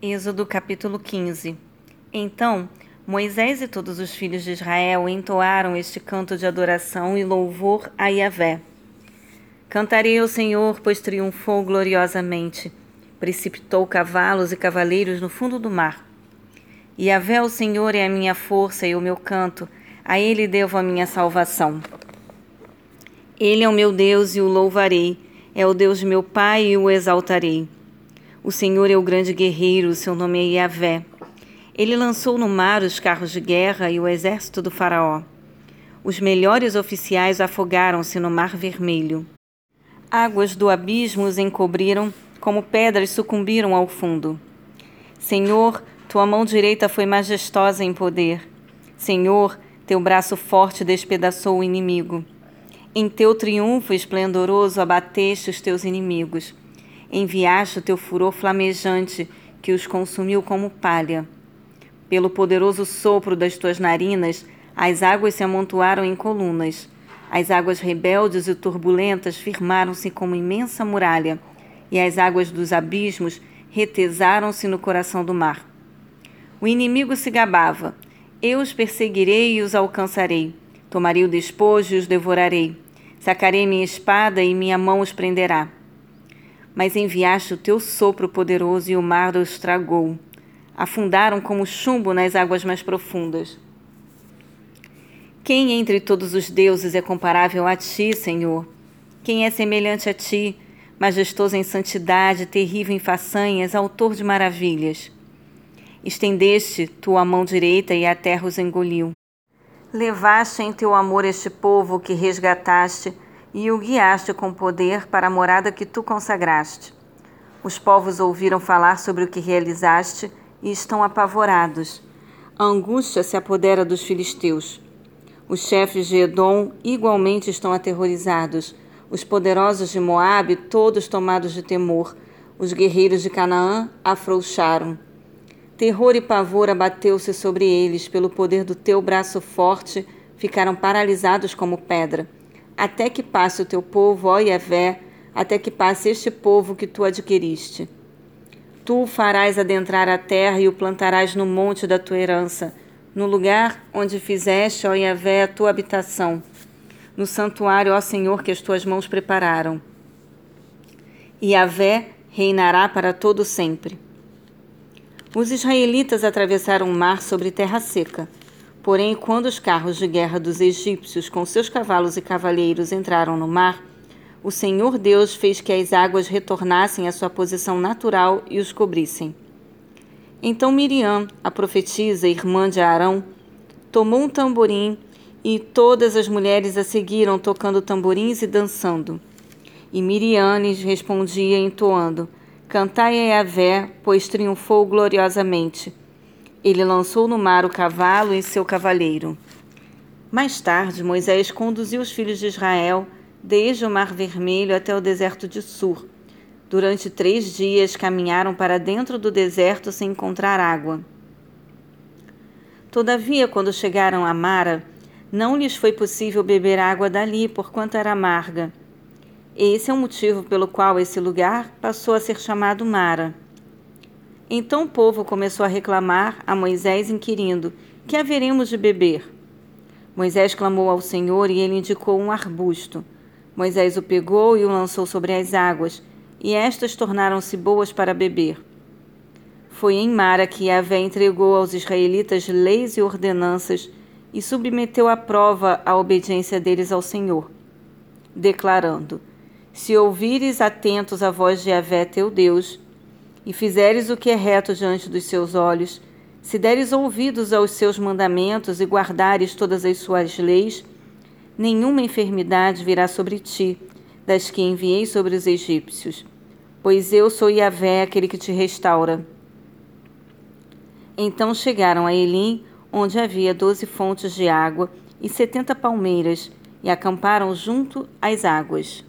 Êxodo capítulo 15 Então Moisés e todos os filhos de Israel entoaram este canto de adoração e louvor a Yahvé. Cantarei ao Senhor, pois triunfou gloriosamente. Precipitou cavalos e cavaleiros no fundo do mar. Yahvé, o Senhor, é a minha força e o meu canto, a Ele devo a minha salvação. Ele é o meu Deus e o louvarei, é o Deus de meu Pai e o exaltarei. O Senhor é o grande guerreiro, seu nome é Yahvé. Ele lançou no mar os carros de guerra e o exército do Faraó. Os melhores oficiais afogaram-se no Mar Vermelho. Águas do abismo os encobriram, como pedras sucumbiram ao fundo. Senhor, tua mão direita foi majestosa em poder. Senhor, teu braço forte despedaçou o inimigo. Em teu triunfo esplendoroso abateste os teus inimigos. Enviaste o teu furor flamejante, que os consumiu como palha. Pelo poderoso sopro das tuas narinas, as águas se amontoaram em colunas. As águas rebeldes e turbulentas firmaram-se como imensa muralha, e as águas dos abismos retesaram-se no coração do mar. O inimigo se gabava: Eu os perseguirei e os alcançarei. Tomarei o despojo e os devorarei. Sacarei minha espada e minha mão os prenderá mas enviaste o teu sopro poderoso e o mar os tragou. Afundaram como chumbo nas águas mais profundas. Quem entre todos os deuses é comparável a ti, Senhor? Quem é semelhante a ti, majestoso em santidade, terrível em façanhas, autor de maravilhas? Estendeste tua mão direita e a terra os engoliu. Levaste em teu amor este povo que resgataste e o guiaste com poder para a morada que tu consagraste. Os povos ouviram falar sobre o que realizaste e estão apavorados. A angústia se apodera dos filisteus. Os chefes de Edom igualmente estão aterrorizados. Os poderosos de Moabe, todos tomados de temor. Os guerreiros de Canaã afrouxaram. Terror e pavor abateu-se sobre eles, pelo poder do teu braço forte, ficaram paralisados como pedra até que passe o teu povo, ó Yahvé, até que passe este povo que tu adquiriste. Tu o farás adentrar a terra e o plantarás no monte da tua herança, no lugar onde fizeste, ó Yahvé, a tua habitação, no santuário, ó Senhor, que as tuas mãos prepararam. Yahvé reinará para todo sempre. Os israelitas atravessaram o mar sobre terra seca. Porém, quando os carros de guerra dos egípcios com seus cavalos e cavaleiros entraram no mar, o Senhor Deus fez que as águas retornassem à sua posição natural e os cobrissem. Então Miriam, a profetisa, irmã de Arão, tomou um tamborim e todas as mulheres a seguiram tocando tamborins e dançando. E Miriam lhes respondia entoando: Cantai a Yahvé, pois triunfou gloriosamente. Ele lançou no mar o cavalo e seu cavaleiro. Mais tarde, Moisés conduziu os filhos de Israel desde o Mar Vermelho até o deserto de Sur. Durante três dias caminharam para dentro do deserto sem encontrar água. Todavia, quando chegaram a Mara, não lhes foi possível beber água dali, porquanto era amarga. Esse é o motivo pelo qual esse lugar passou a ser chamado Mara. Então o povo começou a reclamar a Moisés, inquirindo: Que haveremos de beber? Moisés clamou ao Senhor e ele indicou um arbusto. Moisés o pegou e o lançou sobre as águas, e estas tornaram-se boas para beber. Foi em Mara que Yahvé entregou aos israelitas leis e ordenanças e submeteu à prova a obediência deles ao Senhor, declarando: Se ouvires atentos a voz de Yahvé teu Deus, e fizeres o que é reto diante dos seus olhos, se deres ouvidos aos seus mandamentos e guardares todas as suas leis, nenhuma enfermidade virá sobre ti, das que enviei sobre os egípcios, pois eu sou Yahvé, aquele que te restaura. Então chegaram a Elim, onde havia doze fontes de água e setenta palmeiras, e acamparam junto às águas.